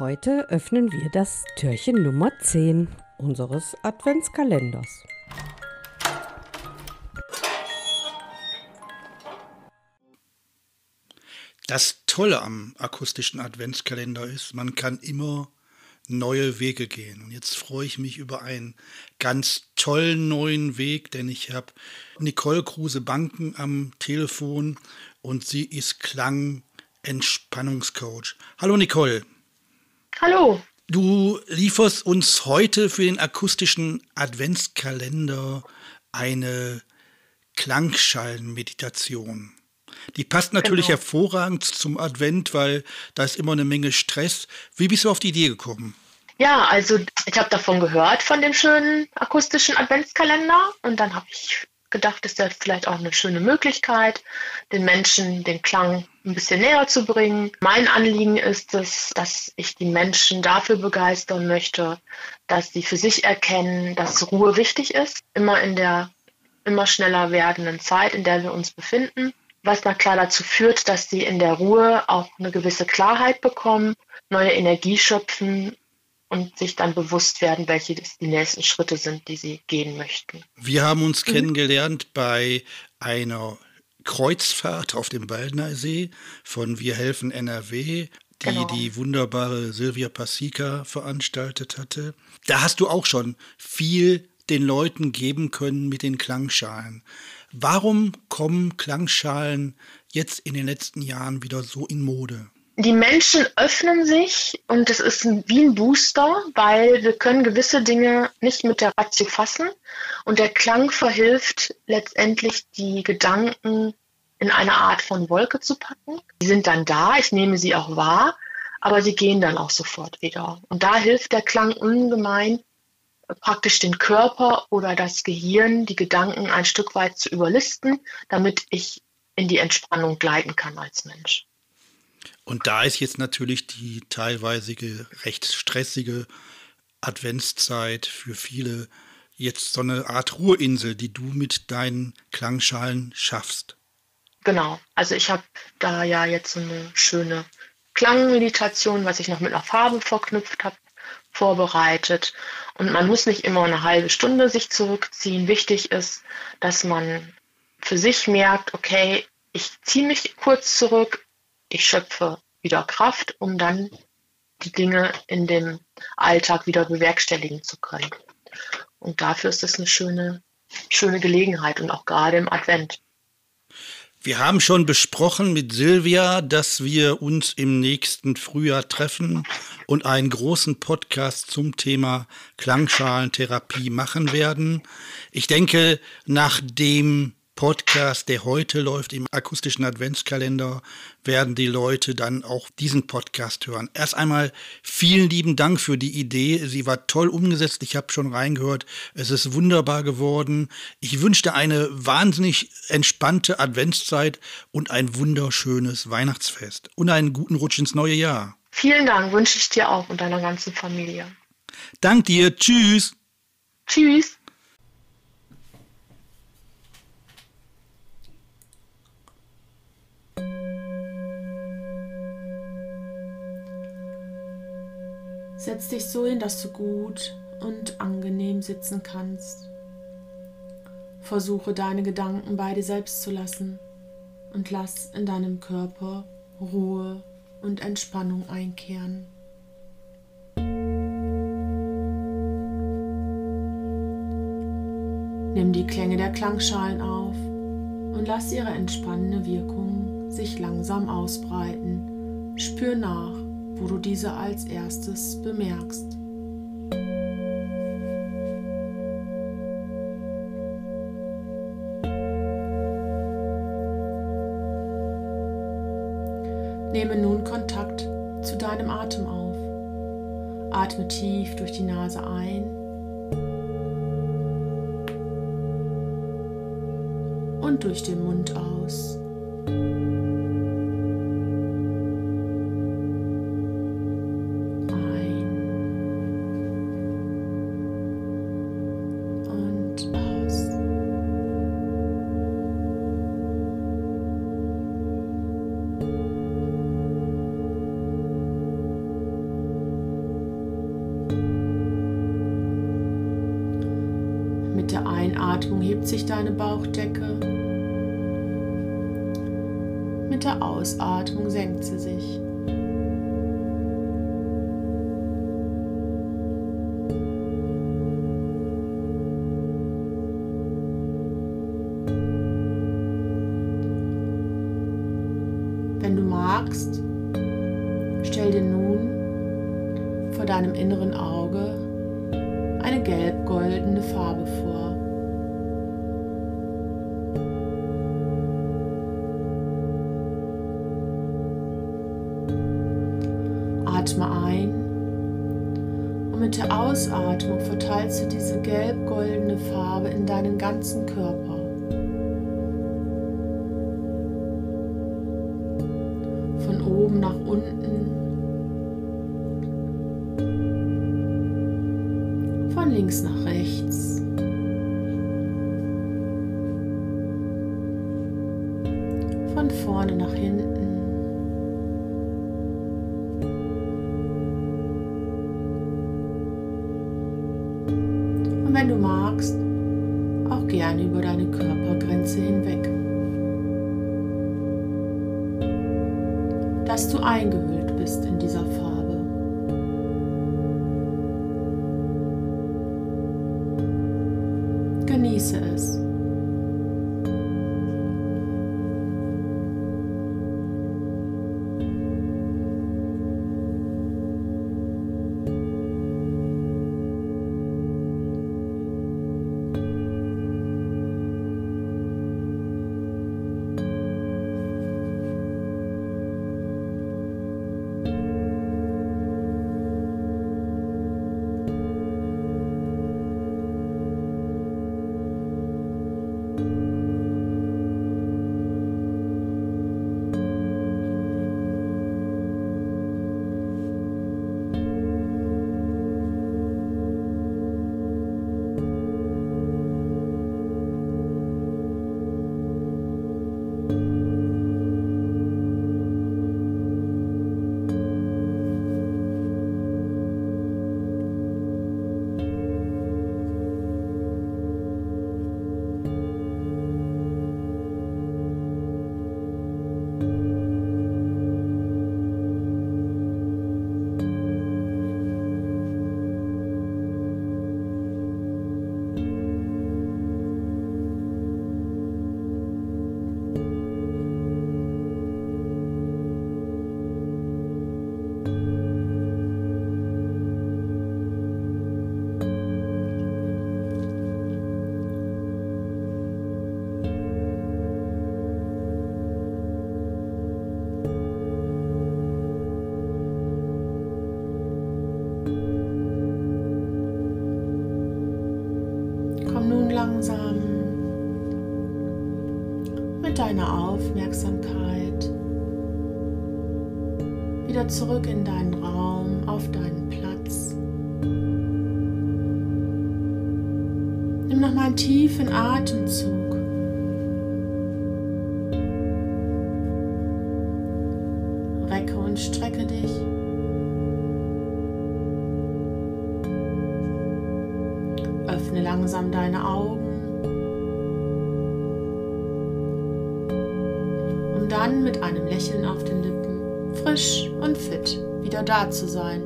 Heute öffnen wir das Türchen Nummer 10 unseres Adventskalenders. Das Tolle am akustischen Adventskalender ist, man kann immer neue Wege gehen. Und jetzt freue ich mich über einen ganz tollen neuen Weg, denn ich habe Nicole Kruse-Banken am Telefon und sie ist Klang-Entspannungscoach. Hallo Nicole. Hallo. Du lieferst uns heute für den akustischen Adventskalender eine Klangschallenmeditation. Die passt natürlich genau. hervorragend zum Advent, weil da ist immer eine Menge Stress. Wie bist du auf die Idee gekommen? Ja, also ich habe davon gehört, von dem schönen akustischen Adventskalender. Und dann habe ich gedacht, ist ja vielleicht auch eine schöne Möglichkeit, den Menschen den Klang ein bisschen näher zu bringen. Mein Anliegen ist es, dass ich die Menschen dafür begeistern möchte, dass sie für sich erkennen, dass Ruhe wichtig ist, immer in der immer schneller werdenden Zeit, in der wir uns befinden was na klar dazu führt, dass sie in der Ruhe auch eine gewisse Klarheit bekommen, neue Energie schöpfen und sich dann bewusst werden, welche die nächsten Schritte sind, die sie gehen möchten. Wir haben uns mhm. kennengelernt bei einer Kreuzfahrt auf dem Waldnersee von Wir helfen NRW, die genau. die wunderbare Silvia Pasica veranstaltet hatte. Da hast du auch schon viel den Leuten geben können mit den Klangschalen. Warum kommen Klangschalen jetzt in den letzten Jahren wieder so in Mode? Die Menschen öffnen sich und es ist wie ein Booster, weil wir können gewisse Dinge nicht mit der Ratio fassen und der Klang verhilft letztendlich die Gedanken in eine Art von Wolke zu packen. Die sind dann da, ich nehme sie auch wahr, aber sie gehen dann auch sofort wieder. Und da hilft der Klang ungemein, praktisch den Körper oder das Gehirn, die Gedanken ein Stück weit zu überlisten, damit ich in die Entspannung gleiten kann als Mensch. Und da ist jetzt natürlich die teilweise recht stressige Adventszeit für viele jetzt so eine Art Ruheinsel, die du mit deinen Klangschalen schaffst. Genau, also ich habe da ja jetzt so eine schöne Klangmeditation, was ich noch mit einer Farbe verknüpft habe, vorbereitet. Und man muss nicht immer eine halbe Stunde sich zurückziehen. Wichtig ist, dass man für sich merkt, okay, ich ziehe mich kurz zurück, ich schöpfe wieder Kraft, um dann die Dinge in dem Alltag wieder bewerkstelligen zu können. Und dafür ist es eine schöne, schöne Gelegenheit und auch gerade im Advent. Wir haben schon besprochen mit Silvia, dass wir uns im nächsten Frühjahr treffen und einen großen Podcast zum Thema Klangschalentherapie machen werden. Ich denke, nach dem Podcast, der heute läuft im akustischen Adventskalender, werden die Leute dann auch diesen Podcast hören. Erst einmal vielen lieben Dank für die Idee. Sie war toll umgesetzt. Ich habe schon reingehört. Es ist wunderbar geworden. Ich wünschte eine wahnsinnig entspannte Adventszeit und ein wunderschönes Weihnachtsfest und einen guten Rutsch ins neue Jahr. Vielen Dank wünsche ich dir auch und deiner ganzen Familie. Dank dir. Tschüss. Tschüss. Setz dich so hin, dass du gut und angenehm sitzen kannst. Versuche deine Gedanken bei dir selbst zu lassen und lass in deinem Körper Ruhe und Entspannung einkehren. Nimm die Klänge der Klangschalen auf und lass ihre entspannende Wirkung sich langsam ausbreiten. Spür nach wo du diese als erstes bemerkst. Nehme nun Kontakt zu deinem Atem auf. Atme tief durch die Nase ein und durch den Mund aus. Einatmung hebt sich deine Bauchdecke. Mit der Ausatmung senkt sie sich. Wenn du magst, stell dir nun vor deinem inneren Auge eine gelb-goldene Farbe vor. Ausatmung verteilst du diese gelb-goldene Farbe in deinen ganzen Körper. Von oben nach unten, von links nach rechts. Von vorne nach hinten. Wenn du magst, auch gerne über deine Körpergrenze hinweg. Dass du eingehüllt bist in dieser Farbe. Genieße es. Aufmerksamkeit wieder zurück in deinen Raum, auf deinen Platz. Nimm nochmal einen tiefen Atemzug. Recke und strecke dich. Öffne langsam deine Augen, um dann mit einem Lächeln auf den Lippen frisch und fit wieder da zu sein.